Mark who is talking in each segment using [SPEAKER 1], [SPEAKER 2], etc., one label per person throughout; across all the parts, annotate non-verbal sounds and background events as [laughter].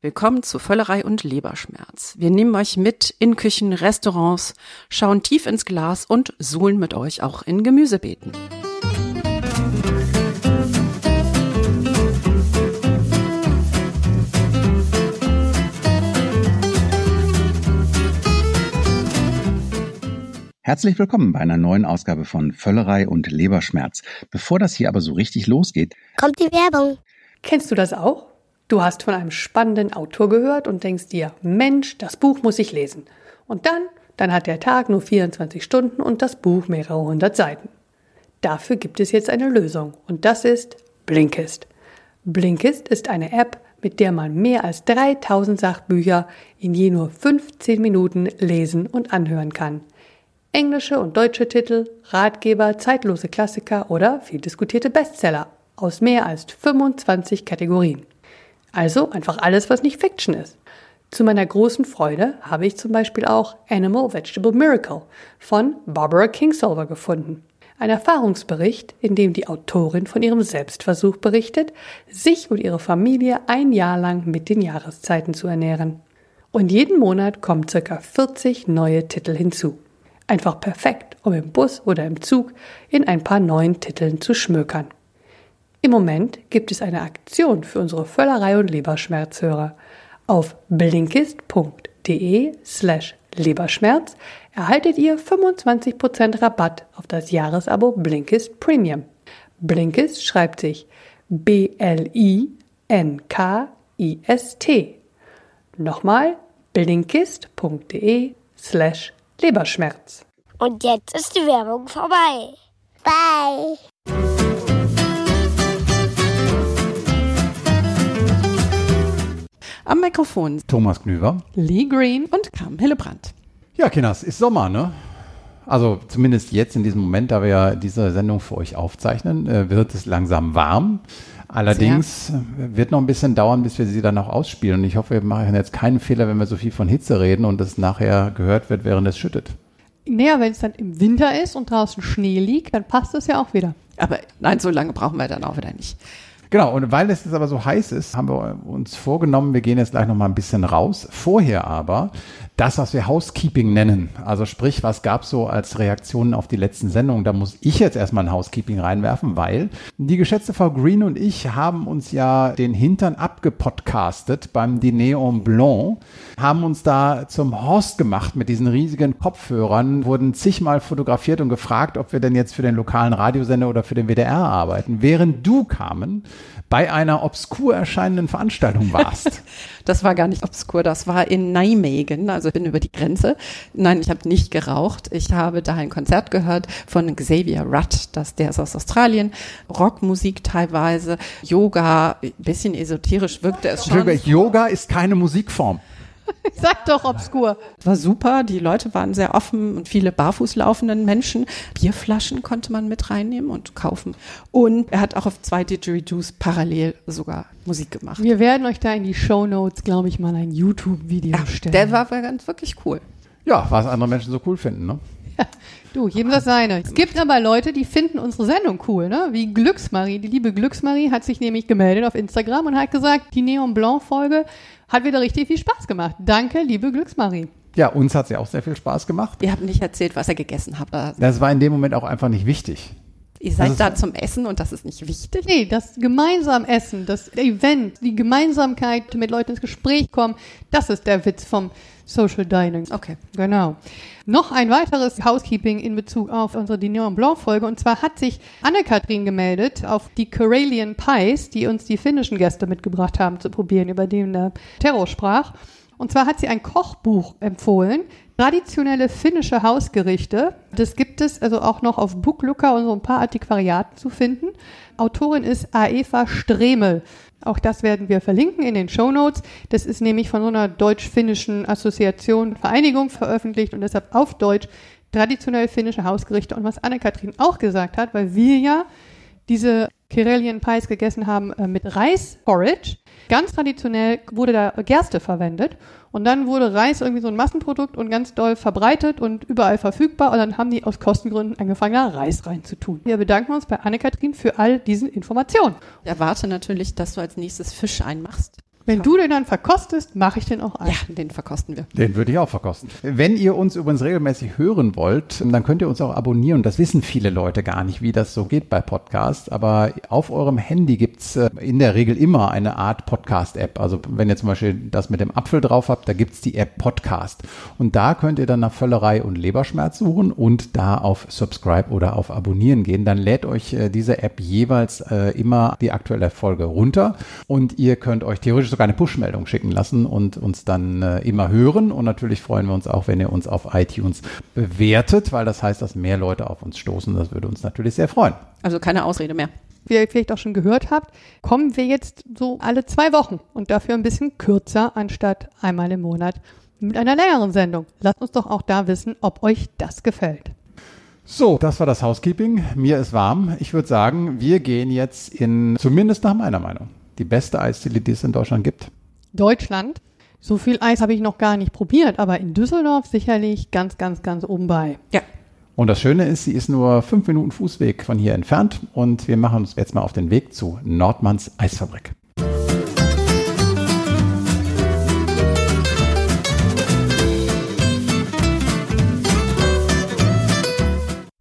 [SPEAKER 1] Willkommen zu Völlerei und Leberschmerz. Wir nehmen euch mit in Küchen, Restaurants, schauen tief ins Glas und suhlen mit euch auch in Gemüsebeeten.
[SPEAKER 2] Herzlich willkommen bei einer neuen Ausgabe von Völlerei und Leberschmerz. Bevor das hier aber so richtig losgeht,
[SPEAKER 3] kommt die Werbung.
[SPEAKER 4] Kennst du das auch? Du hast von einem spannenden Autor gehört und denkst dir, Mensch, das Buch muss ich lesen. Und dann, dann hat der Tag nur 24 Stunden und das Buch mehrere hundert Seiten. Dafür gibt es jetzt eine Lösung und das ist Blinkist. Blinkist ist eine App, mit der man mehr als 3000 Sachbücher in je nur 15 Minuten lesen und anhören kann. Englische und deutsche Titel, Ratgeber, zeitlose Klassiker oder viel diskutierte Bestseller aus mehr als 25 Kategorien. Also einfach alles, was nicht Fiction ist. Zu meiner großen Freude habe ich zum Beispiel auch Animal Vegetable Miracle von Barbara Kingsolver gefunden. Ein Erfahrungsbericht, in dem die Autorin von ihrem Selbstversuch berichtet, sich und ihre Familie ein Jahr lang mit den Jahreszeiten zu ernähren. Und jeden Monat kommen ca. 40 neue Titel hinzu. Einfach perfekt, um im Bus oder im Zug in ein paar neuen Titeln zu schmökern. Im Moment gibt es eine Aktion für unsere Völlerei und Leberschmerzhörer. Auf blinkist.de slash Leberschmerz erhaltet ihr 25% Rabatt auf das Jahresabo Blinkist Premium. Blinkist schreibt sich B-L-I-N-K-I-S-T. Nochmal blinkist.de slash Leberschmerz.
[SPEAKER 3] Und jetzt ist die Werbung vorbei. Bye.
[SPEAKER 1] Am Mikrofon
[SPEAKER 2] Thomas Knüver.
[SPEAKER 4] Lee Green
[SPEAKER 1] und Carmen Hillebrand.
[SPEAKER 2] Ja, Kinders, ist Sommer, ne? Also zumindest jetzt in diesem Moment, da wir ja diese Sendung für euch aufzeichnen, äh, wird es langsam warm. Allerdings Sehr. wird noch ein bisschen dauern, bis wir sie dann auch ausspielen. Und ich hoffe, wir machen jetzt keinen Fehler, wenn wir so viel von Hitze reden und es nachher gehört wird, während es schüttet.
[SPEAKER 4] Naja, wenn es dann im Winter ist und draußen Schnee liegt, dann passt es ja auch wieder.
[SPEAKER 1] Aber nein, so lange brauchen wir dann auch wieder nicht.
[SPEAKER 2] Genau, und weil es jetzt aber so heiß ist, haben wir uns vorgenommen, wir gehen jetzt gleich noch mal ein bisschen raus. Vorher aber das, was wir Housekeeping nennen. Also sprich, was gab es so als Reaktionen auf die letzten Sendungen? Da muss ich jetzt erstmal ein Housekeeping reinwerfen, weil die geschätzte Frau Green und ich haben uns ja den Hintern abgepodcastet beim Diner en Blanc, haben uns da zum Horst gemacht mit diesen riesigen Kopfhörern, wurden zigmal fotografiert und gefragt, ob wir denn jetzt für den lokalen Radiosender oder für den WDR arbeiten. Während du kamen, bei einer obskur erscheinenden Veranstaltung warst. [laughs]
[SPEAKER 1] das war gar nicht obskur, das war in Nijmegen, also ich bin über die Grenze. Nein, ich habe nicht geraucht. Ich habe da ein Konzert gehört von Xavier Rudd, das, der ist aus Australien, Rockmusik teilweise, Yoga, bisschen esoterisch wirkte es schon.
[SPEAKER 2] Yoga ist keine Musikform. [laughs]
[SPEAKER 4] Sag doch obskur.
[SPEAKER 1] War super, die Leute waren sehr offen und viele barfuß laufenden Menschen. Bierflaschen konnte man mit reinnehmen und kaufen. Und er hat auch auf zwei Didgeridoos parallel sogar Musik gemacht.
[SPEAKER 4] Wir werden euch da in die Show Notes, glaube ich, mal ein YouTube-Video ja, stellen.
[SPEAKER 1] Der war ganz wirklich cool.
[SPEAKER 2] Ja, was andere Menschen so cool finden, ne?
[SPEAKER 4] Ja, [laughs] du, jedem das seine. Es gibt aber Leute, die finden unsere Sendung cool, ne? Wie Glücksmarie. Die liebe Glücksmarie hat sich nämlich gemeldet auf Instagram und hat gesagt, die Neon Blanc Folge hat wieder richtig viel Spaß gemacht. Danke, liebe Glücksmarie.
[SPEAKER 2] Ja, uns hat sie auch sehr viel Spaß gemacht.
[SPEAKER 1] Ihr habt nicht erzählt, was ihr gegessen habt.
[SPEAKER 2] Das war in dem Moment auch einfach nicht wichtig.
[SPEAKER 1] Ihr seid also da zum Essen und das ist nicht wichtig?
[SPEAKER 4] Nee, das gemeinsam Essen, das Event, die Gemeinsamkeit, mit Leuten ins Gespräch kommen, das ist der Witz vom Social Dining.
[SPEAKER 1] Okay.
[SPEAKER 4] Genau. Noch ein weiteres Housekeeping in Bezug auf unsere Dinion Blanc Folge. Und zwar hat sich Anne-Kathrin gemeldet auf die Karelian Pies, die uns die finnischen Gäste mitgebracht haben zu probieren, über den der Terror sprach. Und zwar hat sie ein Kochbuch empfohlen, traditionelle finnische Hausgerichte. Das gibt es also auch noch auf Booklooker und so ein paar Antiquariaten zu finden. Autorin ist Aeva Stremel. Auch das werden wir verlinken in den Show Notes. Das ist nämlich von so einer deutsch-finnischen Assoziation, Vereinigung veröffentlicht und deshalb auf Deutsch traditionell finnische Hausgerichte. Und was Anne-Kathrin auch gesagt hat, weil wir ja diese Karelian Pies gegessen haben äh, mit Reisporridge, Ganz traditionell wurde da Gerste verwendet und dann wurde Reis irgendwie so ein Massenprodukt und ganz doll verbreitet und überall verfügbar und dann haben die aus Kostengründen angefangen, da Reis reinzutun. Wir bedanken uns bei Anne-Kathrin für all diese Informationen.
[SPEAKER 1] Ich erwarte natürlich, dass du als nächstes Fisch einmachst.
[SPEAKER 4] Wenn du den dann verkostest, mache ich den auch ein.
[SPEAKER 1] Ja, den verkosten wir.
[SPEAKER 2] Den würde ich auch verkosten. Wenn ihr uns übrigens regelmäßig hören wollt, dann könnt ihr uns auch abonnieren. Das wissen viele Leute gar nicht, wie das so geht bei Podcasts. Aber auf eurem Handy gibt's äh, in der Regel immer eine Art Podcast-App. Also wenn ihr zum Beispiel das mit dem Apfel drauf habt, da gibt's die App Podcast. Und da könnt ihr dann nach Völlerei und Leberschmerz suchen und da auf Subscribe oder auf Abonnieren gehen. Dann lädt euch äh, diese App jeweils äh, immer die aktuelle Folge runter. Und ihr könnt euch theoretisch sogar eine Push-Meldung schicken lassen und uns dann äh, immer hören. Und natürlich freuen wir uns auch, wenn ihr uns auf iTunes bewertet, weil das heißt, dass mehr Leute auf uns stoßen. Das würde uns natürlich sehr freuen.
[SPEAKER 1] Also keine Ausrede mehr.
[SPEAKER 4] Wie ihr vielleicht auch schon gehört habt, kommen wir jetzt so alle zwei Wochen und dafür ein bisschen kürzer anstatt einmal im Monat mit einer längeren Sendung. Lasst uns doch auch da wissen, ob euch das gefällt.
[SPEAKER 2] So, das war das Housekeeping. Mir ist warm. Ich würde sagen, wir gehen jetzt in, zumindest nach meiner Meinung, die beste Eisdiele, die es in Deutschland gibt.
[SPEAKER 4] Deutschland. So viel Eis habe ich noch gar nicht probiert, aber in Düsseldorf sicherlich ganz, ganz, ganz oben bei.
[SPEAKER 1] Ja.
[SPEAKER 2] Und das Schöne ist, sie ist nur fünf Minuten Fußweg von hier entfernt und wir machen uns jetzt mal auf den Weg zu Nordmanns Eisfabrik.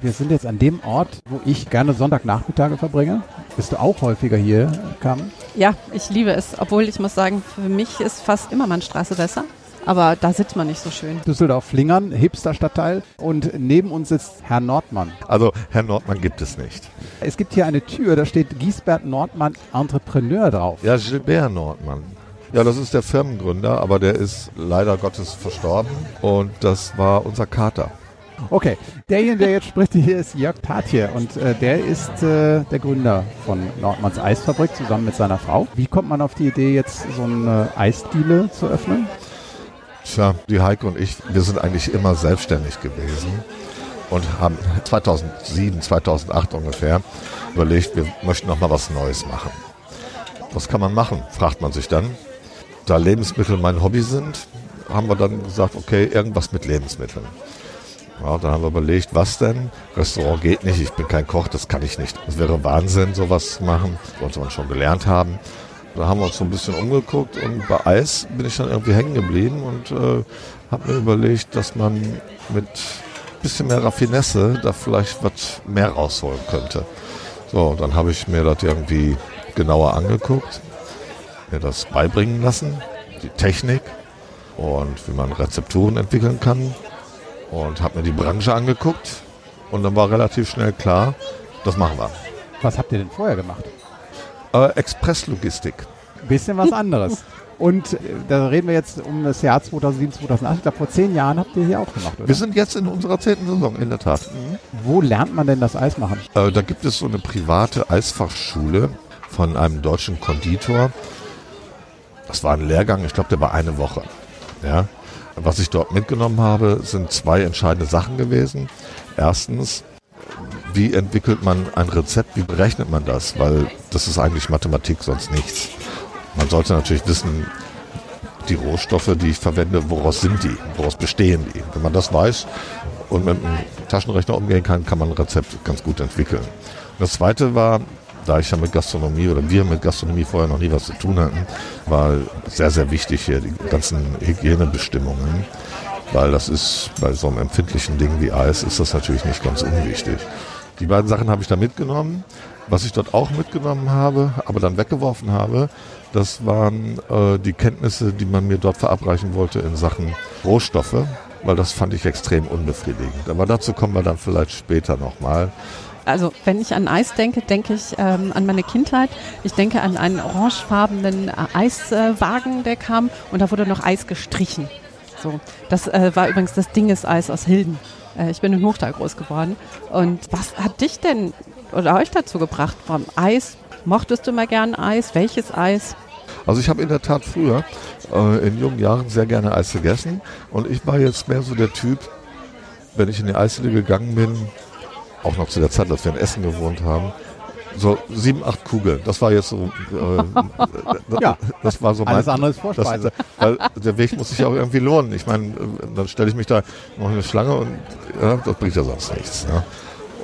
[SPEAKER 2] Wir sind jetzt an dem Ort, wo ich gerne Sonntagnachmittage verbringe. Bist du auch häufiger hier, Carmen?
[SPEAKER 1] Ja, ich liebe es. Obwohl ich muss sagen, für mich ist fast immer Mannstraße besser. Aber da sitzt man nicht so schön.
[SPEAKER 2] Düsseldorf-Flingern, Hipster-Stadtteil. Und neben uns sitzt Herr Nordmann.
[SPEAKER 5] Also Herr Nordmann gibt es nicht.
[SPEAKER 2] Es gibt hier eine Tür, da steht Giesbert Nordmann Entrepreneur drauf.
[SPEAKER 5] Ja, Gilbert Nordmann. Ja, das ist der Firmengründer, aber der ist leider Gottes verstorben und das war unser Kater.
[SPEAKER 2] Okay, derjenige, der jetzt spricht, hier ist Jörg Tatje und äh, der ist äh, der Gründer von Nordmanns Eisfabrik zusammen mit seiner Frau. Wie kommt man auf die Idee, jetzt so eine Eisdiele zu öffnen?
[SPEAKER 5] Tja, die Heike und ich, wir sind eigentlich immer selbstständig gewesen und haben 2007, 2008 ungefähr überlegt, wir möchten noch mal was Neues machen. Was kann man machen, fragt man sich dann. Da Lebensmittel mein Hobby sind, haben wir dann gesagt, okay, irgendwas mit Lebensmitteln. Ja, dann haben wir überlegt, was denn? Restaurant geht nicht, ich bin kein Koch, das kann ich nicht. Das wäre Wahnsinn, sowas zu machen, was wir schon gelernt haben. Da haben wir uns so ein bisschen umgeguckt und bei Eis bin ich dann irgendwie hängen geblieben und äh, habe mir überlegt, dass man mit ein bisschen mehr Raffinesse da vielleicht was mehr rausholen könnte. So, dann habe ich mir das irgendwie genauer angeguckt, mir das beibringen lassen, die Technik und wie man Rezepturen entwickeln kann und habe mir die Branche angeguckt und dann war relativ schnell klar, das machen wir.
[SPEAKER 2] Was habt ihr denn vorher gemacht?
[SPEAKER 5] Äh, Expresslogistik.
[SPEAKER 2] Bisschen was anderes. Und äh, da reden wir jetzt um das Jahr 2007, 2008. Ich glaube, vor zehn Jahren habt ihr hier auch gemacht, oder?
[SPEAKER 5] Wir sind jetzt in unserer zehnten Saison, in der Tat.
[SPEAKER 2] Wo lernt man denn das Eis machen?
[SPEAKER 5] Äh, da gibt es so eine private Eisfachschule von einem deutschen Konditor. Das war ein Lehrgang, ich glaube, der war eine Woche. Ja. Was ich dort mitgenommen habe, sind zwei entscheidende Sachen gewesen. Erstens, wie entwickelt man ein Rezept, wie berechnet man das? Weil das ist eigentlich Mathematik, sonst nichts. Man sollte natürlich wissen, die Rohstoffe, die ich verwende, woraus sind die? Woraus bestehen die? Wenn man das weiß und mit einem Taschenrechner umgehen kann, kann man ein Rezept ganz gut entwickeln. Und das zweite war, da ich ja mit Gastronomie oder wir mit Gastronomie vorher noch nie was zu tun hatten, war sehr, sehr wichtig hier die ganzen Hygienebestimmungen. Weil das ist bei so einem empfindlichen Ding wie Eis ist das natürlich nicht ganz unwichtig. Die beiden Sachen habe ich da mitgenommen. Was ich dort auch mitgenommen habe, aber dann weggeworfen habe, das waren äh, die Kenntnisse, die man mir dort verabreichen wollte in Sachen Rohstoffe, weil das fand ich extrem unbefriedigend. Aber dazu kommen wir dann vielleicht später nochmal.
[SPEAKER 1] Also wenn ich an Eis denke, denke ich ähm, an meine Kindheit. Ich denke an einen orangefarbenen äh, Eiswagen, der kam und da wurde noch Eis gestrichen. So, das äh, war übrigens das Dingeseis aus Hilden. Äh, ich bin in Hochtal groß geworden. Und was hat dich denn oder euch dazu gebracht? Vom Eis, mochtest du mal gern Eis? Welches Eis?
[SPEAKER 5] Also ich habe in der Tat früher äh, in jungen Jahren sehr gerne Eis gegessen und ich war jetzt mehr so der Typ, wenn ich in die Eisdiele gegangen bin, auch noch zu der Zeit, als wir in Essen gewohnt haben, so sieben, acht Kugeln. Das war jetzt so, äh, [laughs]
[SPEAKER 2] Ja.
[SPEAKER 5] das war so mein,
[SPEAKER 2] Alles andere ist Vorspeise.
[SPEAKER 5] das, [laughs] weil der Weg muss sich ja auch irgendwie lohnen. Ich meine, äh, dann stelle ich mich da noch in eine Schlange und ja, das bringt ja sonst nichts. Ja.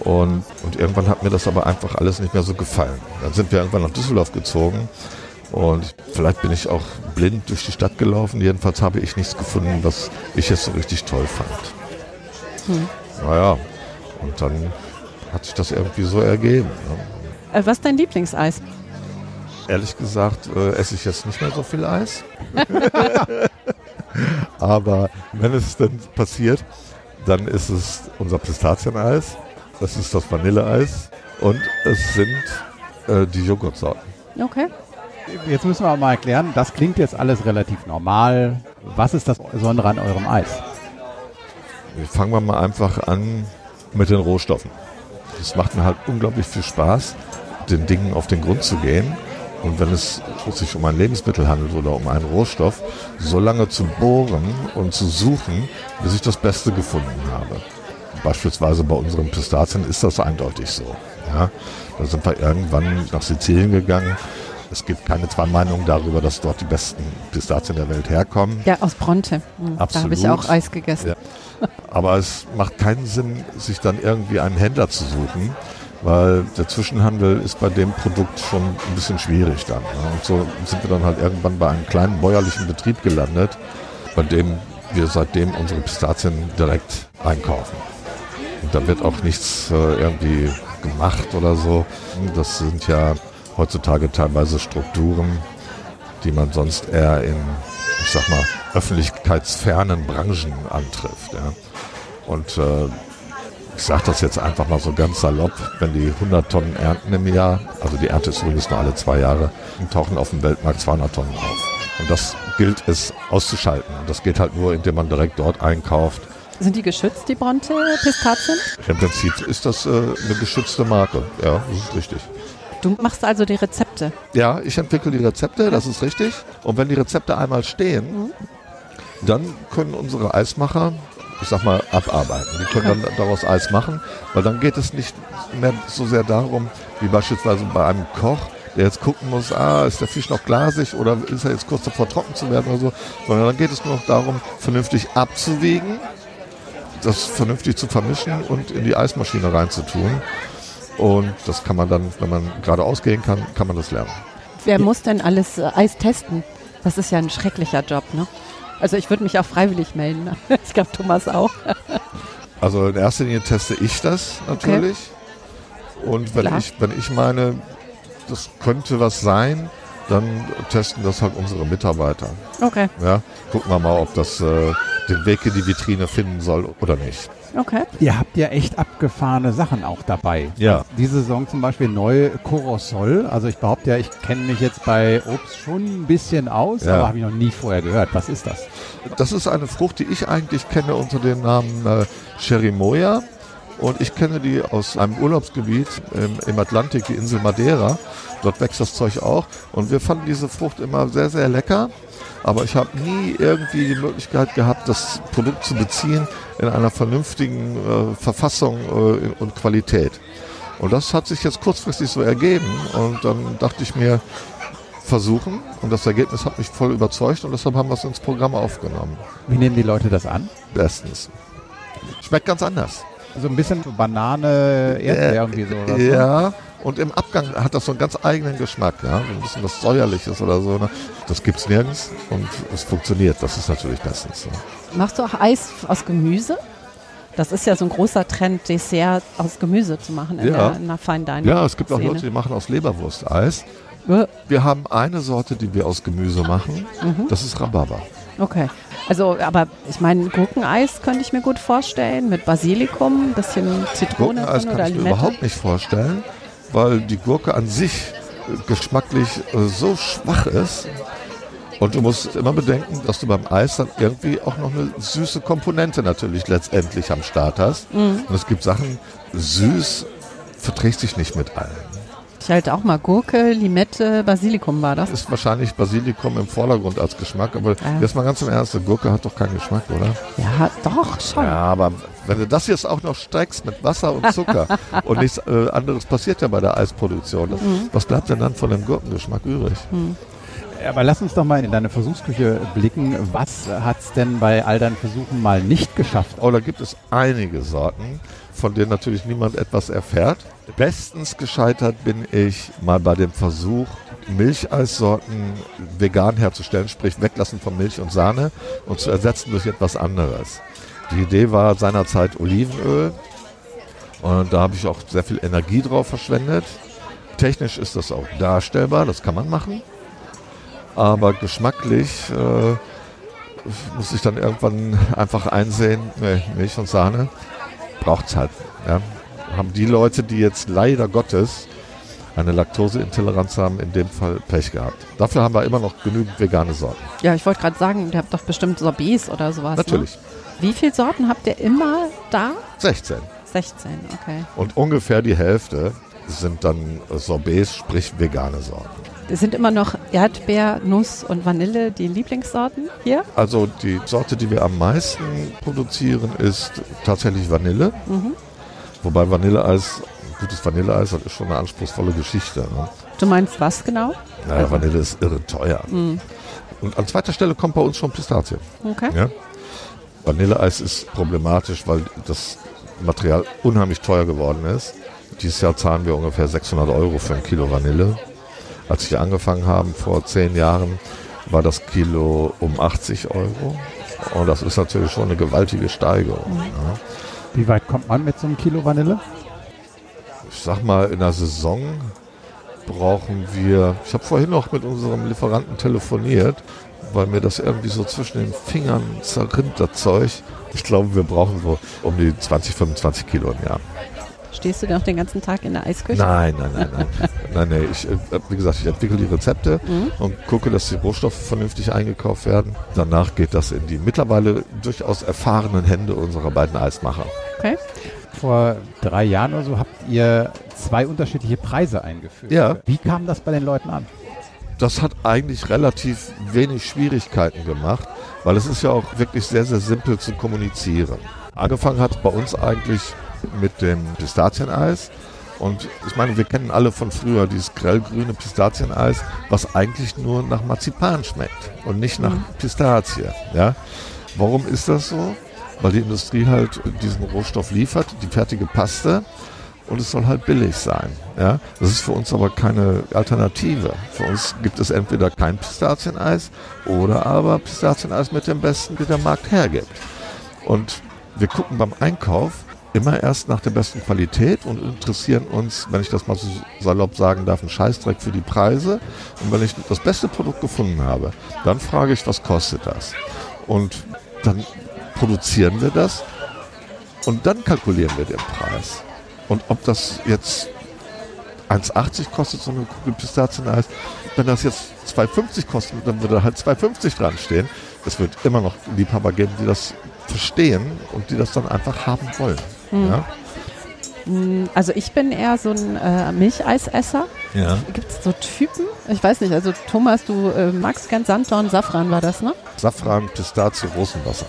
[SPEAKER 5] Und, und irgendwann hat mir das aber einfach alles nicht mehr so gefallen. Dann sind wir irgendwann nach Düsseldorf gezogen Und vielleicht bin ich auch blind durch die Stadt gelaufen. Jedenfalls habe ich nichts gefunden, was ich jetzt so richtig toll fand. Hm. Naja, und dann hat sich das irgendwie so ergeben.
[SPEAKER 1] Ne? Äh, was ist dein Lieblingseis?
[SPEAKER 5] Ehrlich gesagt äh, esse ich jetzt nicht mehr so viel Eis. [laughs] Aber wenn es dann passiert, dann ist es unser Pistazieneis, das ist das Vanilleeis und es sind äh, die Joghurtsorten.
[SPEAKER 1] Okay.
[SPEAKER 2] Jetzt müssen wir mal erklären, das klingt jetzt alles relativ normal. Was ist das Besondere an eurem Eis?
[SPEAKER 5] Fangen wir mal einfach an mit den Rohstoffen. Es macht mir halt unglaublich viel Spaß, den Dingen auf den Grund zu gehen. Und wenn es sich um ein Lebensmittel handelt oder um einen Rohstoff, so lange zu bohren und zu suchen, bis ich das Beste gefunden habe. Beispielsweise bei unseren Pistazien ist das eindeutig so. Ja, da sind wir irgendwann nach Sizilien gegangen. Es gibt keine zwei Meinungen darüber, dass dort die besten Pistazien der Welt herkommen.
[SPEAKER 1] Ja, aus Bronte. Mhm. Da habe ich auch Eis gegessen. Ja.
[SPEAKER 5] Aber es macht keinen Sinn, sich dann irgendwie einen Händler zu suchen, weil der Zwischenhandel ist bei dem Produkt schon ein bisschen schwierig dann. Ne? Und so sind wir dann halt irgendwann bei einem kleinen bäuerlichen Betrieb gelandet, bei dem wir seitdem unsere Pistazien direkt einkaufen. Und da wird auch nichts äh, irgendwie gemacht oder so. Das sind ja heutzutage teilweise Strukturen, die man sonst eher in, ich sag mal, öffentlichkeitsfernen Branchen antrifft. Ja. Und äh, ich sage das jetzt einfach mal so ganz salopp, wenn die 100 Tonnen ernten im Jahr, also die Ernte ist übrigens nur alle zwei Jahre, tauchen auf dem Weltmarkt 200 Tonnen auf. Und das gilt es auszuschalten. Und das geht halt nur, indem man direkt dort einkauft.
[SPEAKER 1] Sind die geschützt, die Bronte-Pistazien?
[SPEAKER 5] Im Prinzip ist das äh, eine geschützte Marke. Ja, das ist richtig.
[SPEAKER 1] Du machst also die Rezepte?
[SPEAKER 5] Ja, ich entwickle die Rezepte, das ist richtig. Und wenn die Rezepte einmal stehen, mhm. dann können unsere Eismacher ich sag mal, abarbeiten. Die können dann daraus Eis machen, weil dann geht es nicht mehr so sehr darum, wie beispielsweise bei einem Koch, der jetzt gucken muss, ah, ist der Fisch noch glasig oder ist er jetzt kurz davor trocken zu werden oder so, sondern dann geht es nur noch darum, vernünftig abzuwägen, das vernünftig zu vermischen und in die Eismaschine reinzutun. Und das kann man dann, wenn man gerade ausgehen kann, kann man das lernen.
[SPEAKER 1] Wer muss denn alles äh, Eis testen? Das ist ja ein schrecklicher Job, ne? Also ich würde mich auch freiwillig melden. [laughs] Ich glaube, Thomas auch. [laughs]
[SPEAKER 5] Also in erster Linie teste ich das natürlich. Okay. Und wenn ich, wenn ich meine, das könnte was sein, dann testen das halt unsere Mitarbeiter.
[SPEAKER 1] Okay.
[SPEAKER 5] Ja, gucken wir mal, ob das äh, den Weg in die Vitrine finden soll oder nicht.
[SPEAKER 1] Okay.
[SPEAKER 2] Ihr habt ja echt abgefahrene Sachen auch dabei.
[SPEAKER 5] Ja.
[SPEAKER 2] Diese Saison zum Beispiel neu Corosol. Also ich behaupte ja, ich kenne mich jetzt bei Obst schon ein bisschen aus, ja. aber habe ich noch nie vorher gehört. Was ist das?
[SPEAKER 5] Das ist eine Frucht, die ich eigentlich kenne unter dem Namen äh, Cherimoya. Und ich kenne die aus einem Urlaubsgebiet im, im Atlantik, die Insel Madeira. Dort wächst das Zeug auch. Und wir fanden diese Frucht immer sehr, sehr lecker aber ich habe nie irgendwie die Möglichkeit gehabt, das Produkt zu beziehen in einer vernünftigen äh, Verfassung äh, und Qualität. Und das hat sich jetzt kurzfristig so ergeben und dann dachte ich mir, versuchen und das Ergebnis hat mich voll überzeugt und deshalb haben wir es ins Programm aufgenommen.
[SPEAKER 2] Wie nehmen die Leute das an?
[SPEAKER 5] Bestens. Schmeckt ganz anders.
[SPEAKER 2] So ein bisschen Banane, Erdbeer äh, irgendwie so. Oder
[SPEAKER 5] ja, und im Abgang hat das so einen ganz eigenen Geschmack, ja, so ein bisschen was Säuerliches oder so. Ne? Das gibt's nirgends und es funktioniert. Das ist natürlich bestens. Ne?
[SPEAKER 1] Machst du auch Eis aus Gemüse? Das ist ja so ein großer Trend, Dessert aus Gemüse zu machen in, ja. der, in der Fine Dining.
[SPEAKER 5] Ja, es gibt auch Leute, die machen aus Leberwurst Eis. Wir haben eine Sorte, die wir aus Gemüse machen. Mhm. Das ist Rhabarber.
[SPEAKER 1] Okay. Also, aber ich meine, Gurkeneis könnte ich mir gut vorstellen mit Basilikum, ein bisschen Zitrone
[SPEAKER 5] Gurkeneis kann ich mir überhaupt nicht vorstellen weil die Gurke an sich äh, geschmacklich äh, so schwach ist. Und du musst immer bedenken, dass du beim Eis dann irgendwie auch noch eine süße Komponente natürlich letztendlich am Start hast. Mhm. Und es gibt Sachen, süß verträgt sich nicht mit allen.
[SPEAKER 1] Ich halte auch mal Gurke, Limette, Basilikum war das.
[SPEAKER 5] Ist wahrscheinlich Basilikum im Vordergrund als Geschmack, aber ja. jetzt mal ganz im Ernst, Gurke hat doch keinen Geschmack, oder?
[SPEAKER 1] Ja, doch, schon.
[SPEAKER 5] Ja, aber wenn du das jetzt auch noch streckst mit Wasser und Zucker [laughs] und nichts äh, anderes passiert ja bei der Eisproduktion, das, mhm. was bleibt denn dann von dem Gurkengeschmack übrig? Mhm.
[SPEAKER 2] Aber lass uns doch mal in deine Versuchsküche blicken. Was hat es denn bei all deinen Versuchen mal nicht geschafft?
[SPEAKER 5] Oh, da gibt es einige Sorten von denen natürlich niemand etwas erfährt. Bestens gescheitert bin ich mal bei dem Versuch, Milcheissorten vegan herzustellen, sprich weglassen von Milch und Sahne und zu ersetzen durch etwas anderes. Die Idee war seinerzeit Olivenöl und da habe ich auch sehr viel Energie drauf verschwendet. Technisch ist das auch darstellbar, das kann man machen. Aber geschmacklich äh, muss ich dann irgendwann [laughs] einfach einsehen, nee, Milch und Sahne braucht es halt. Ja. Haben die Leute, die jetzt leider Gottes eine Laktoseintoleranz haben, in dem Fall Pech gehabt. Dafür haben wir immer noch genügend vegane Sorten.
[SPEAKER 1] Ja, ich wollte gerade sagen, ihr habt doch bestimmt Sorbets oder sowas.
[SPEAKER 5] Natürlich.
[SPEAKER 1] Ne? Wie viele Sorten habt ihr immer da?
[SPEAKER 5] 16.
[SPEAKER 1] 16, okay.
[SPEAKER 5] Und ungefähr die Hälfte sind dann Sorbets, sprich vegane Sorten.
[SPEAKER 1] Es sind immer noch Erdbeer, Nuss und Vanille die Lieblingssorten hier?
[SPEAKER 5] Also die Sorte, die wir am meisten produzieren, ist tatsächlich Vanille.
[SPEAKER 1] Mhm.
[SPEAKER 5] Wobei Vanilleeis, gutes Vanilleeis, das ist schon eine anspruchsvolle Geschichte. Ne?
[SPEAKER 1] Du meinst was genau?
[SPEAKER 5] Naja, Vanille ist irre teuer.
[SPEAKER 1] Mhm.
[SPEAKER 5] Und an zweiter Stelle kommt bei uns schon Pistazie.
[SPEAKER 1] Okay.
[SPEAKER 5] Ja? Vanilleeis ist problematisch, weil das Material unheimlich teuer geworden ist. Dieses Jahr zahlen wir ungefähr 600 Euro für ein Kilo Vanille. Als wir angefangen haben vor zehn Jahren, war das Kilo um 80 Euro. Und das ist natürlich schon eine gewaltige Steigerung. Ja.
[SPEAKER 2] Wie weit kommt man mit so einem Kilo Vanille?
[SPEAKER 5] Ich sag mal, in der Saison brauchen wir, ich habe vorhin noch mit unserem Lieferanten telefoniert, weil mir das irgendwie so zwischen den Fingern zerrinnt, das Zeug. Ich glaube, wir brauchen so um die 20, 25 Kilo im Jahr.
[SPEAKER 1] Stehst du noch den ganzen Tag in der Eisküche?
[SPEAKER 5] Nein, nein, nein, nein. [laughs] nein, nein. Ich, äh, wie gesagt, ich entwickle die Rezepte
[SPEAKER 1] Mhm.
[SPEAKER 5] und gucke, dass die Rohstoffe vernünftig eingekauft werden. Danach geht das in die mittlerweile durchaus erfahrenen Hände unserer beiden Eismacher.
[SPEAKER 1] Okay.
[SPEAKER 2] Vor drei Jahren oder so habt ihr zwei unterschiedliche Preise eingeführt.
[SPEAKER 5] Ja.
[SPEAKER 2] Wie kam das bei den Leuten an?
[SPEAKER 5] Das hat eigentlich relativ wenig Schwierigkeiten gemacht, weil es ist ja auch wirklich sehr, sehr simpel zu kommunizieren. Angefangen hat bei uns eigentlich mit dem Pistazieneis. Und ich meine, wir kennen alle von früher dieses grellgrüne Pistazieneis, was eigentlich nur nach Marzipan schmeckt und nicht nach Pistazie. Ja? Warum ist das so? Weil die Industrie halt diesen Rohstoff liefert, die fertige Paste, und es soll halt billig sein. Ja? Das ist für uns aber keine Alternative. Für uns gibt es entweder kein Pistazieneis oder aber Pistazieneis mit dem besten, die der Markt hergibt. Und wir gucken beim Einkauf immer erst nach der besten Qualität und interessieren uns, wenn ich das mal so salopp sagen darf, einen Scheißdreck für die Preise. Und wenn ich das beste Produkt gefunden habe, dann frage ich, was kostet das? Und dann produzieren wir das und dann kalkulieren wir den Preis. Und ob das jetzt 1,80 kostet, so eine Kugel Pistazieneis, wenn das jetzt 2,50 kostet, dann würde halt 2,50 dran stehen. Es wird immer noch Liebhaber geben, die das verstehen und die das dann einfach haben wollen. Ja?
[SPEAKER 1] Also ich bin eher so ein äh, Milcheisesser.
[SPEAKER 5] Ja.
[SPEAKER 1] Gibt es so Typen? Ich weiß nicht, also Thomas, du äh, magst gern Sanddorn, Safran war das, ne?
[SPEAKER 5] Safran, Pistazie, Rosenwasser.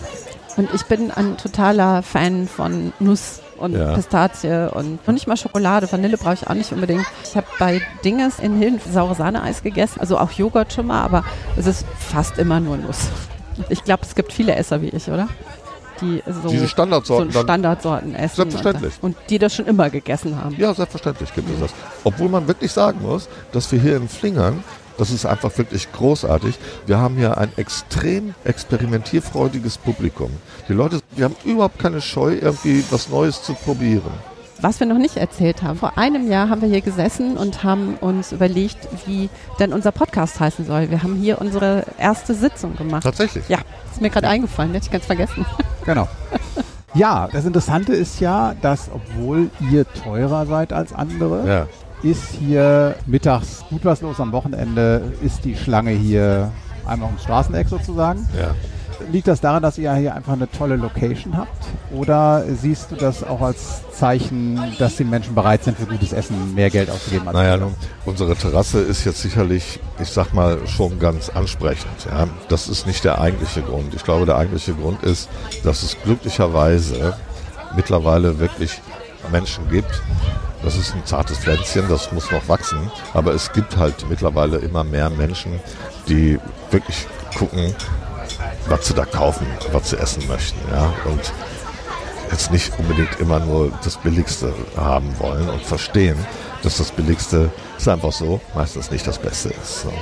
[SPEAKER 1] Und ich bin ein totaler Fan von Nuss und
[SPEAKER 5] Ja.
[SPEAKER 1] Pistazie und noch nicht mal Schokolade. Vanille brauche ich auch nicht unbedingt. Ich habe bei Dinges in Hilden saure Sahne-Eis gegessen, also auch Joghurt schon mal, aber es ist fast immer nur Nuss. Ich glaube, es gibt viele Esser wie ich, oder? Die so,
[SPEAKER 5] Diese Standardsorten
[SPEAKER 1] so Standardsorten essen.
[SPEAKER 5] Selbstverständlich.
[SPEAKER 1] Und, und die das schon immer gegessen haben.
[SPEAKER 5] Ja, selbstverständlich gibt es das. Obwohl man wirklich sagen muss, dass wir hier in Flingern, das ist einfach wirklich großartig, wir haben hier ein extrem experimentierfreudiges Publikum. Die Leute, wir haben überhaupt keine Scheu, irgendwie was Neues zu probieren.
[SPEAKER 1] Was wir noch nicht erzählt haben, vor einem Jahr haben wir hier gesessen und haben uns überlegt, wie denn unser Podcast heißen soll. Wir haben hier unsere erste Sitzung gemacht.
[SPEAKER 5] Tatsächlich.
[SPEAKER 1] Ja, ist mir gerade eingefallen, hätte ich ganz vergessen.
[SPEAKER 2] Genau. Ja, das Interessante ist ja, dass obwohl ihr teurer seid als andere,
[SPEAKER 5] Ja.
[SPEAKER 2] ist hier mittags gut was los am Wochenende, ist die Schlange hier einmal ums Straßeneck sozusagen.
[SPEAKER 5] Ja.
[SPEAKER 2] Liegt das daran, dass ihr hier einfach eine tolle Location habt? Oder siehst du das auch als Zeichen, dass die Menschen bereit sind, für gutes Essen mehr Geld auszugeben?
[SPEAKER 5] Naja, nun, unsere Terrasse ist jetzt sicherlich, ich sag mal, schon ganz ansprechend. Ja. Das ist nicht der eigentliche Grund. Ich glaube, der eigentliche Grund ist, dass es glücklicherweise mittlerweile wirklich Menschen gibt. Das ist ein zartes Pflänzchen, das muss noch wachsen. Aber es gibt halt mittlerweile immer mehr Menschen, die wirklich gucken, was sie da kaufen, was sie essen möchten. Ja. Und jetzt nicht unbedingt immer nur das Billigste haben wollen und verstehen, dass das Billigste ist einfach so meistens nicht das Beste ist. So.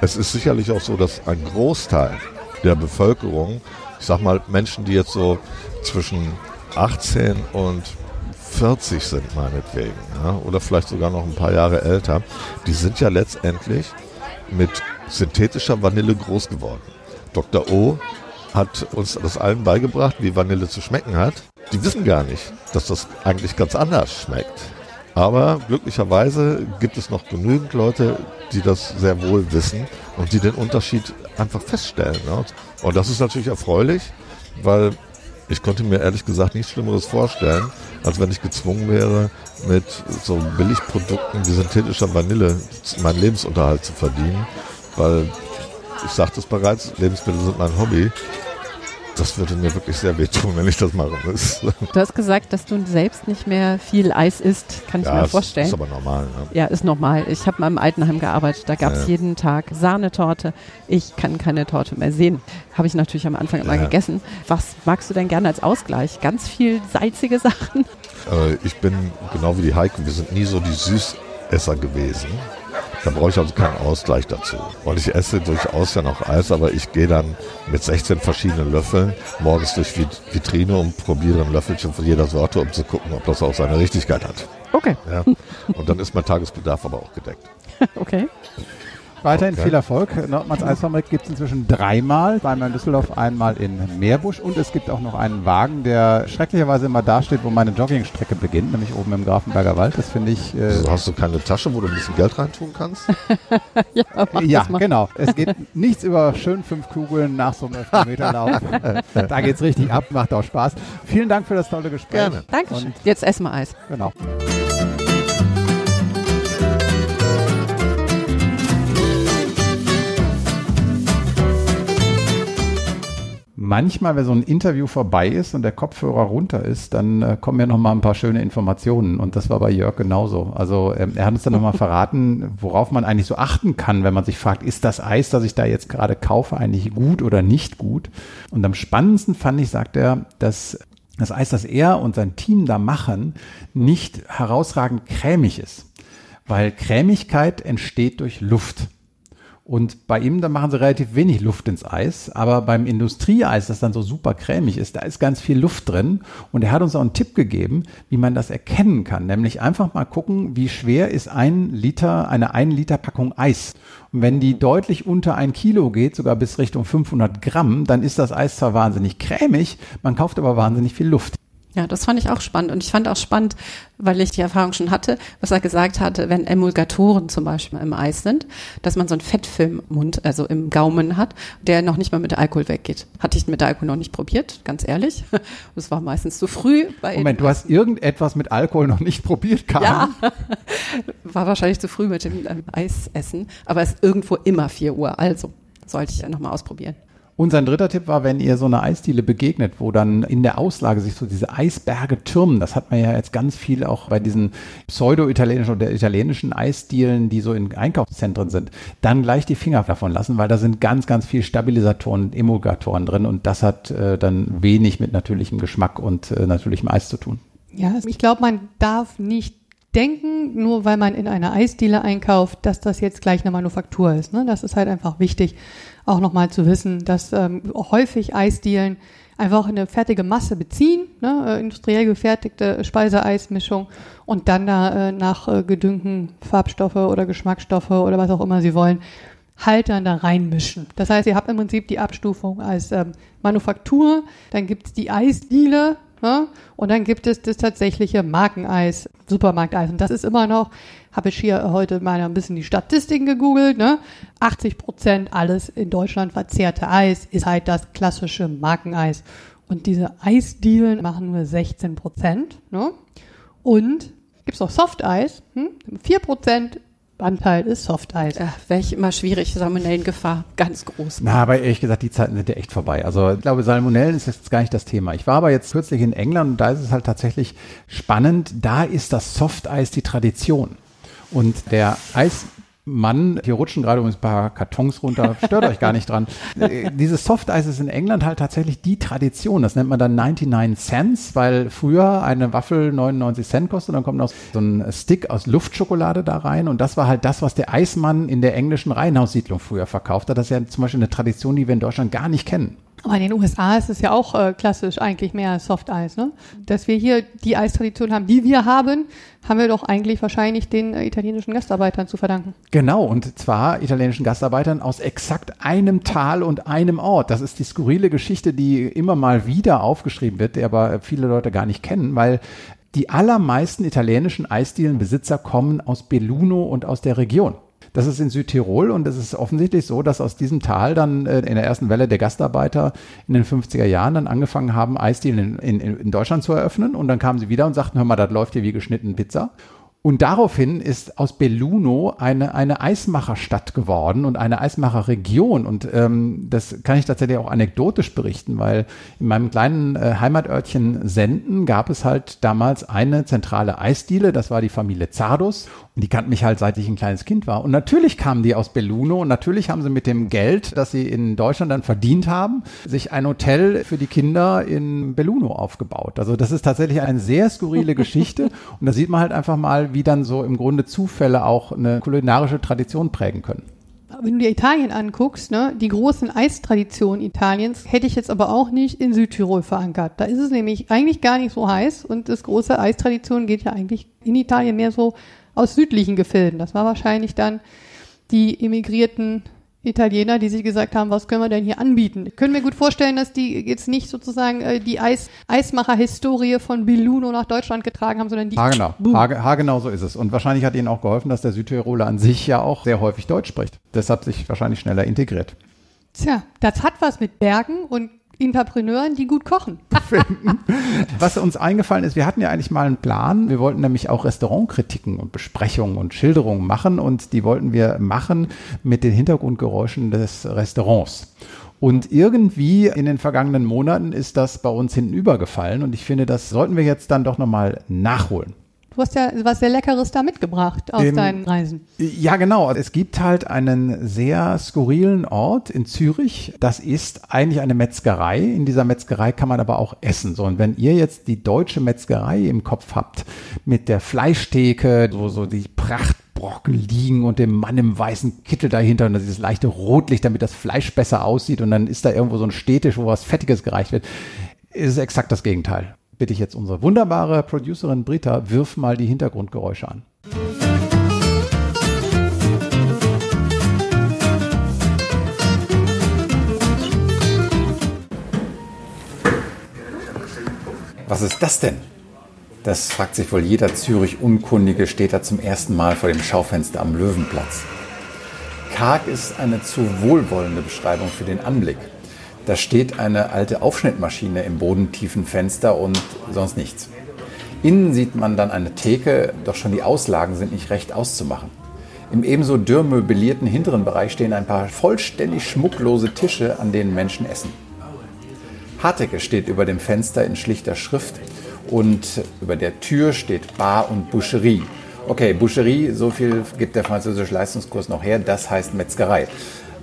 [SPEAKER 5] Es ist sicherlich auch so, dass ein Großteil der Bevölkerung, ich sag mal Menschen, die jetzt so zwischen 18 und 40 sind meinetwegen, ja, oder vielleicht sogar noch ein paar Jahre älter, die sind ja letztendlich mit synthetischer Vanille groß geworden. Dr. O hat uns das allen beigebracht, wie Vanille zu schmecken hat. Die wissen gar nicht, dass das eigentlich ganz anders schmeckt. Aber glücklicherweise gibt es noch genügend Leute, die das sehr wohl wissen und die den Unterschied einfach feststellen. Ne? Und das ist natürlich erfreulich, weil ich konnte mir ehrlich gesagt nichts Schlimmeres vorstellen, als wenn ich gezwungen wäre, mit so Billigprodukten wie synthetischer Vanille meinen Lebensunterhalt zu verdienen. Weil, ich sagte es bereits, Lebensmittel sind mein Hobby das würde mir wirklich sehr wehtun, wenn ich das machen müsste.
[SPEAKER 1] Du hast gesagt, dass du selbst nicht mehr viel Eis isst, kann ich
[SPEAKER 5] ja,
[SPEAKER 1] mir vorstellen.
[SPEAKER 5] Ist aber normal. Ne?
[SPEAKER 1] Ja, ist normal. Ich habe mal im Altenheim gearbeitet, da gab es ja. jeden Tag Sahnetorte. Ich kann keine Torte mehr sehen. Habe ich natürlich am Anfang immer ja. gegessen. Was magst du denn gerne als Ausgleich? Ganz viel salzige Sachen?
[SPEAKER 5] Äh, ich bin genau wie die Heike, wir sind nie so die Süßesser gewesen. Da brauche ich also keinen Ausgleich dazu. Und ich esse durchaus ja noch Eis, aber ich gehe dann mit 16 verschiedenen Löffeln morgens durch die Vitrine und probiere ein Löffelchen von jeder Sorte, um zu gucken, ob das auch seine Richtigkeit hat.
[SPEAKER 1] Okay.
[SPEAKER 5] Ja. Und dann ist mein Tagesbedarf aber auch gedeckt. [laughs]
[SPEAKER 1] Okay.
[SPEAKER 2] Weiterhin okay. viel Erfolg. Nordmanns Eisfabrik gibt es inzwischen dreimal. Einmal in Düsseldorf, einmal in Meerbusch. Und es gibt auch noch einen Wagen, der schrecklicherweise immer da steht, wo meine Joggingstrecke beginnt, nämlich oben im Grafenberger Wald. Das finde ich.
[SPEAKER 5] Äh also hast du keine Tasche, wo du ein bisschen Geld reintun kannst? [laughs]
[SPEAKER 2] ja, ja genau. Es geht nichts über schön fünf Kugeln nach so einem Kilometerlauf. [laughs] da geht es richtig ab, macht auch Spaß. Vielen Dank für das tolle Gespräch.
[SPEAKER 1] Gerne. Dankeschön. Und Jetzt essen wir Eis.
[SPEAKER 2] Genau. Manchmal, wenn so ein Interview vorbei ist und der Kopfhörer runter ist, dann äh, kommen ja noch mal ein paar schöne Informationen. Und das war bei Jörg genauso. Also ähm, er hat uns dann noch mal [laughs] verraten, worauf man eigentlich so achten kann, wenn man sich fragt, ist das Eis, das ich da jetzt gerade kaufe, eigentlich gut oder nicht gut? Und am spannendsten fand ich, sagt er, dass das Eis, das er und sein Team da machen, nicht herausragend cremig ist. Weil Cremigkeit entsteht durch Luft. Und bei ihm, da machen sie relativ wenig Luft ins Eis. Aber beim Industrieeis, das dann so super cremig ist, da ist ganz viel Luft drin. Und er hat uns auch einen Tipp gegeben, wie man das erkennen kann. Nämlich einfach mal gucken, wie schwer ist ein Liter, eine 1 Liter Packung Eis. Und wenn die deutlich unter ein Kilo geht, sogar bis Richtung 500 Gramm, dann ist das Eis zwar wahnsinnig cremig, man kauft aber wahnsinnig viel Luft.
[SPEAKER 1] Ja, das fand ich auch spannend. Und ich fand auch spannend, weil ich die Erfahrung schon hatte, was er gesagt hatte, wenn Emulgatoren zum Beispiel im Eis sind, dass man so einen Fettfilm im Mund, also im Gaumen hat, der noch nicht mal mit Alkohol weggeht. Hatte ich mit Alkohol noch nicht probiert, ganz ehrlich. [laughs] Das war meistens zu früh.
[SPEAKER 2] Bei Moment, du hast irgendetwas mit Alkohol noch nicht probiert, Karin?
[SPEAKER 1] Ja, [laughs] war wahrscheinlich zu früh mit dem ähm, Eisessen, aber es ist irgendwo immer 4 Uhr, also sollte ich ja nochmal ausprobieren.
[SPEAKER 2] Und sein dritter Tipp war, wenn ihr so eine Eisdiele begegnet, wo dann in der Auslage sich so diese Eisberge türmen, das hat man ja jetzt ganz viel auch bei diesen pseudo-italienischen oder italienischen Eisdielen, die so in Einkaufszentren sind, dann gleich die Finger davon lassen, weil da sind ganz, ganz viel Stabilisatoren und Emulgatoren drin und das hat äh, dann wenig mit natürlichem Geschmack und äh, natürlichem Eis zu tun.
[SPEAKER 4] Ja, ich glaube, man darf nicht denken, nur weil man in einer Eisdiele einkauft, dass das jetzt gleich eine Manufaktur ist. Ne? Das ist halt einfach wichtig auch nochmal zu wissen, dass ähm, häufig Eisdielen einfach eine fertige Masse beziehen, ne, äh, industriell gefertigte Speiseeismischung und dann da äh, nach äh, gedüngten Farbstoffe oder Geschmacksstoffe oder was auch immer sie wollen, halt dann da reinmischen. Das heißt, ihr habt im Prinzip die Abstufung als ähm, Manufaktur, dann gibt's die Eisdiele, Ne? Und dann gibt es das tatsächliche Markeneis, Supermarkteis. Und das ist immer noch, habe ich hier heute mal ein bisschen die Statistiken gegoogelt, ne? 80 Prozent alles in Deutschland verzehrte Eis ist halt das klassische Markeneis. Und diese Eisdielen machen nur 16 Prozent. Ne? Und gibt es noch Softeis, hm? 4 Prozent Anteil ist Softeis.
[SPEAKER 1] Ja, Wäre ich immer schwierig, Salmonellengefahr ganz groß.
[SPEAKER 2] Na, aber ehrlich gesagt, die Zeiten sind ja echt vorbei. Also ich glaube, Salmonellen ist jetzt gar nicht das Thema. Ich war aber jetzt kürzlich in England und da ist es halt tatsächlich spannend. Da ist das Softeis die Tradition. Und der Eis Mann, hier rutschen gerade übrigens ein paar Kartons runter, stört euch gar nicht dran. Äh, Dieses Softeis ist in England halt tatsächlich die Tradition. Das nennt man dann 99 Cents, weil früher eine Waffel 99 Cent kostet, dann kommt noch so ein Stick aus Luftschokolade da rein und das war halt das, was der Eismann in der englischen Reihenhaussiedlung früher verkauft hat. Das ist ja zum Beispiel eine Tradition, die wir in Deutschland gar nicht kennen.
[SPEAKER 4] Aber in den USA ist es ja auch äh, klassisch eigentlich mehr Soft-Eis. Ne? Dass wir hier die Eistradition haben, die wir haben, haben wir doch eigentlich wahrscheinlich den äh, italienischen Gastarbeitern zu verdanken.
[SPEAKER 2] Genau, und zwar italienischen Gastarbeitern aus exakt einem Tal und einem Ort. Das ist die skurrile Geschichte, die immer mal wieder aufgeschrieben wird, die aber viele Leute gar nicht kennen, weil die allermeisten italienischen Eisdielenbesitzer kommen aus Belluno und aus der Region. Das ist in Südtirol und es ist offensichtlich so, dass aus diesem Tal dann äh, in der ersten Welle der Gastarbeiter in den 50er Jahren dann angefangen haben, Eisdielen in, in, in Deutschland zu eröffnen und dann kamen sie wieder und sagten, hör mal, das läuft hier wie geschnitten Pizza. Und daraufhin ist aus Belluno eine, eine Eismacherstadt geworden und eine Eismacherregion. Und ähm, das kann ich tatsächlich auch anekdotisch berichten, weil in meinem kleinen äh, Heimatörtchen Senden gab es halt damals eine zentrale Eisdiele, das war die Familie Zardos. Die kannten mich halt, seit ich ein kleines Kind war. Und natürlich kamen die aus Belluno und natürlich haben sie mit dem Geld, das sie in Deutschland dann verdient haben, sich ein Hotel für die Kinder in Belluno aufgebaut. Also das ist tatsächlich eine sehr skurrile [laughs] Geschichte. Und da sieht man halt einfach mal, wie dann so im Grunde Zufälle auch eine kulinarische Tradition prägen können.
[SPEAKER 4] Wenn du dir Italien anguckst, ne, die großen Eistraditionen Italiens hätte ich jetzt aber auch nicht in Südtirol verankert. Da ist es nämlich eigentlich gar nicht so heiß und das große Eistradition geht ja eigentlich in Italien mehr so aus südlichen Gefilden. Das war wahrscheinlich dann die emigrierten Italiener, die sich gesagt haben, was können wir denn hier anbieten? Ich könnte mir gut vorstellen, dass die jetzt nicht sozusagen äh, die Eis Eismacher-Historie von Belluno nach Deutschland getragen haben, sondern die.
[SPEAKER 2] Hagenau. Hage, hagenau so ist es. Und wahrscheinlich hat ihnen auch geholfen, dass der Südtiroler an sich ja auch sehr häufig Deutsch spricht. Deshalb sich wahrscheinlich schneller integriert.
[SPEAKER 4] Tja, das hat was mit Bergen und Interpreneuren, die gut kochen. [laughs]
[SPEAKER 2] Was uns eingefallen ist, wir hatten ja eigentlich mal einen Plan. Wir wollten nämlich auch Restaurantkritiken und Besprechungen und Schilderungen machen und die wollten wir machen mit den Hintergrundgeräuschen des Restaurants. Und irgendwie in den vergangenen Monaten ist das bei uns hinten übergefallen und ich finde, das sollten wir jetzt dann doch nochmal nachholen.
[SPEAKER 4] Du hast ja was sehr Leckeres da mitgebracht aus
[SPEAKER 2] Ähm,
[SPEAKER 4] deinen Reisen.
[SPEAKER 2] Ja, genau. Es gibt halt einen sehr skurrilen Ort in Zürich. Das ist eigentlich eine Metzgerei. In dieser Metzgerei kann man aber auch essen. So, und wenn ihr jetzt die deutsche Metzgerei im Kopf habt, mit der Fleischtheke, wo so die Prachtbrocken liegen und dem Mann im weißen Kittel dahinter und dieses leichte Rotlicht, damit das Fleisch besser aussieht und dann ist da irgendwo so ein Städtisch, wo was Fettiges gereicht wird, ist es exakt das Gegenteil. Bitte ich jetzt unsere wunderbare Producerin Britta, wirf mal die Hintergrundgeräusche an. Was ist das denn? Das fragt sich wohl jeder Zürich-Unkundige, steht da zum ersten Mal vor dem Schaufenster am Löwenplatz. Karg ist eine zu wohlwollende Beschreibung für den Anblick. Da steht eine alte Aufschnittmaschine im bodentiefen Fenster und sonst nichts. Innen sieht man dann eine Theke, doch schon die Auslagen sind nicht recht auszumachen. Im ebenso dürr möblierten hinteren Bereich stehen ein paar vollständig schmucklose Tische, an denen Menschen essen. Hartecke steht über dem Fenster in schlichter Schrift und über der Tür steht Bar und Boucherie. Okay, Boucherie, so viel gibt der französische Leistungskurs noch her, das heißt Metzgerei.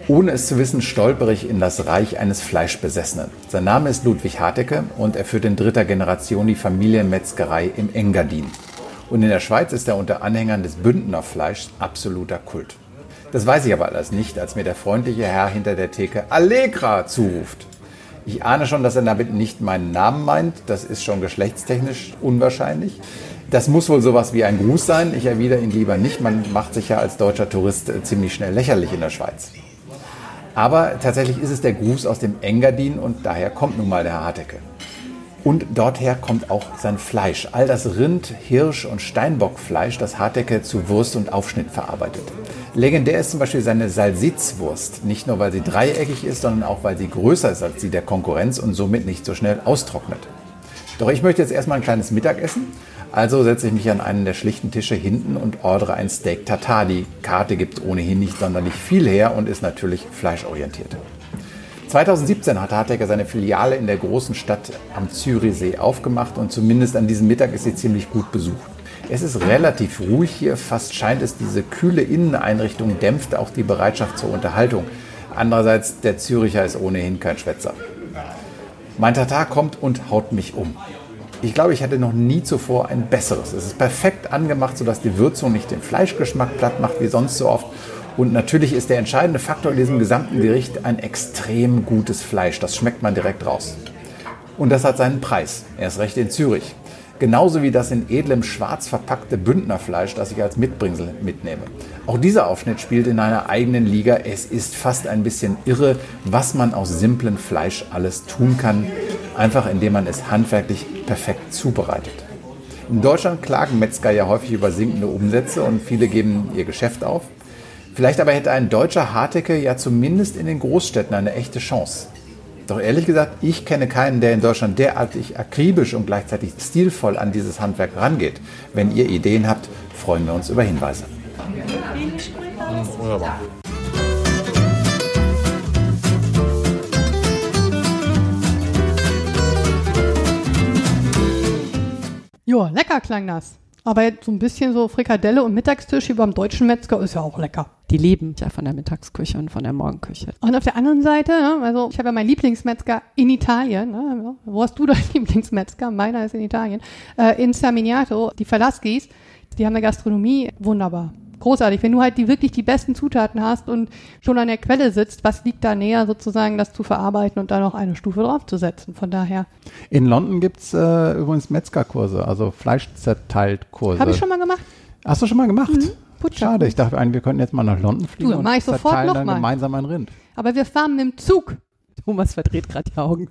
[SPEAKER 2] Ohne es zu wissen, stolpere ich in das Reich eines Fleischbesessenen. Sein Name ist Ludwig Hartecke und er führt in dritter Generation die Familienmetzgerei im Engadin. Und in der Schweiz ist er unter Anhängern des Bündnerfleischs absoluter Kult. Das weiß ich aber alles nicht, als mir der freundliche Herr hinter der Theke Allegra zuruft. Ich ahne schon, dass er damit nicht meinen Namen meint. Das ist schon geschlechtstechnisch unwahrscheinlich. Das muss wohl sowas wie ein Gruß sein. Ich erwidere ihn lieber nicht. Man macht sich ja als deutscher Tourist äh, ziemlich schnell lächerlich in der Schweiz. Aber tatsächlich ist es der Gruß aus dem Engadin und daher kommt nun mal der Herr Hartecke. Und dorther kommt auch sein Fleisch. All das Rind, Hirsch und Steinbockfleisch, das Hartecke zu Wurst und Aufschnitt verarbeitet. Legendär ist zum Beispiel seine Salsitzwurst. Nicht nur, weil sie dreieckig ist, sondern auch, weil sie größer ist als die der Konkurrenz und somit nicht so schnell austrocknet. Doch ich möchte jetzt erstmal ein kleines Mittagessen. Also setze ich mich an einen der schlichten Tische hinten und ordere ein Steak Tartar. Die Karte gibt ohnehin nicht sonderlich viel her und ist natürlich fleischorientiert. 2017 hat Hartecke seine Filiale in der großen Stadt am Zürichsee aufgemacht und zumindest an diesem Mittag ist sie ziemlich gut besucht.
[SPEAKER 6] Es ist relativ ruhig hier, fast scheint es, diese kühle Inneneinrichtung dämpft auch die Bereitschaft zur Unterhaltung. Andererseits, der Züricher ist ohnehin kein Schwätzer. Mein Tatar kommt und haut mich um. Ich glaube, ich hatte noch nie zuvor ein besseres. Es ist perfekt angemacht, sodass die Würzung nicht den Fleischgeschmack platt macht wie sonst so oft. Und natürlich ist der entscheidende Faktor in diesem gesamten Gericht ein extrem gutes Fleisch. Das schmeckt man direkt raus. Und das hat seinen Preis. Er ist recht in Zürich. Genauso wie das in edlem Schwarz verpackte Bündnerfleisch, das ich als Mitbringsel mitnehme. Auch dieser Aufschnitt spielt in einer eigenen Liga. Es ist fast ein bisschen irre, was man aus simplem Fleisch alles tun kann, einfach indem man es handwerklich perfekt zubereitet. In Deutschland klagen Metzger ja häufig über sinkende Umsätze und viele geben ihr Geschäft auf. Vielleicht aber hätte ein deutscher Hartecke ja zumindest in den Großstädten eine echte Chance. Doch ehrlich gesagt, ich kenne keinen, der in Deutschland derartig akribisch und gleichzeitig stilvoll an dieses Handwerk rangeht. Wenn ihr Ideen habt, freuen wir uns über Hinweise. Wunderbar.
[SPEAKER 4] Ja, lecker klang das. Aber jetzt so ein bisschen so Frikadelle und Mittagstisch wie beim deutschen Metzger ist ja auch lecker.
[SPEAKER 1] Die leben ja von der Mittagsküche und von der Morgenküche.
[SPEAKER 4] Und auf der anderen Seite, ne, also ich habe ja meinen Lieblingsmetzger in Italien. Ne, wo hast du deinen [laughs] Lieblingsmetzger? Meiner ist in Italien. Äh, in Saminiato, die Falaskis, die haben eine Gastronomie wunderbar großartig. Wenn du halt die wirklich die besten Zutaten hast und schon an der Quelle sitzt, was liegt da näher sozusagen, das zu verarbeiten und da noch eine Stufe draufzusetzen? Von daher.
[SPEAKER 6] In London gibt es äh, übrigens Metzgerkurse, also Fleischzerteilt-Kurse.
[SPEAKER 4] Habe ich schon mal gemacht.
[SPEAKER 6] Hast du schon mal gemacht? Mhm. Schade, ich dachte eigentlich, wir könnten jetzt mal nach London fliegen
[SPEAKER 4] du,
[SPEAKER 6] und
[SPEAKER 4] mach ich sofort noch
[SPEAKER 6] dann
[SPEAKER 4] mal.
[SPEAKER 6] gemeinsam ein Rind.
[SPEAKER 4] Aber wir fahren mit dem Zug.
[SPEAKER 1] Thomas verdreht gerade die Augen.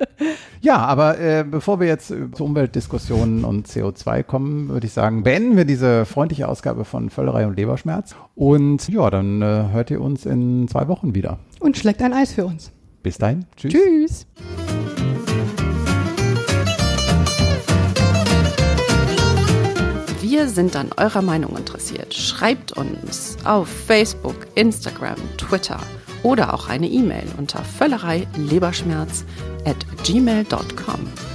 [SPEAKER 1] [laughs]
[SPEAKER 6] ja, aber äh, bevor wir jetzt zu Umweltdiskussionen und CO2 kommen, würde ich sagen, beenden wir diese freundliche Ausgabe von Völlerei und Leberschmerz. Und ja, dann äh, hört ihr uns in zwei Wochen wieder.
[SPEAKER 4] Und schlägt ein Eis für uns.
[SPEAKER 6] Bis dahin. Tschüss.
[SPEAKER 4] Tschüss.
[SPEAKER 1] Wir sind an eurer Meinung interessiert. Schreibt uns auf Facebook, Instagram, Twitter oder auch eine E-Mail unter völlerei leberschmerz at gmail.com.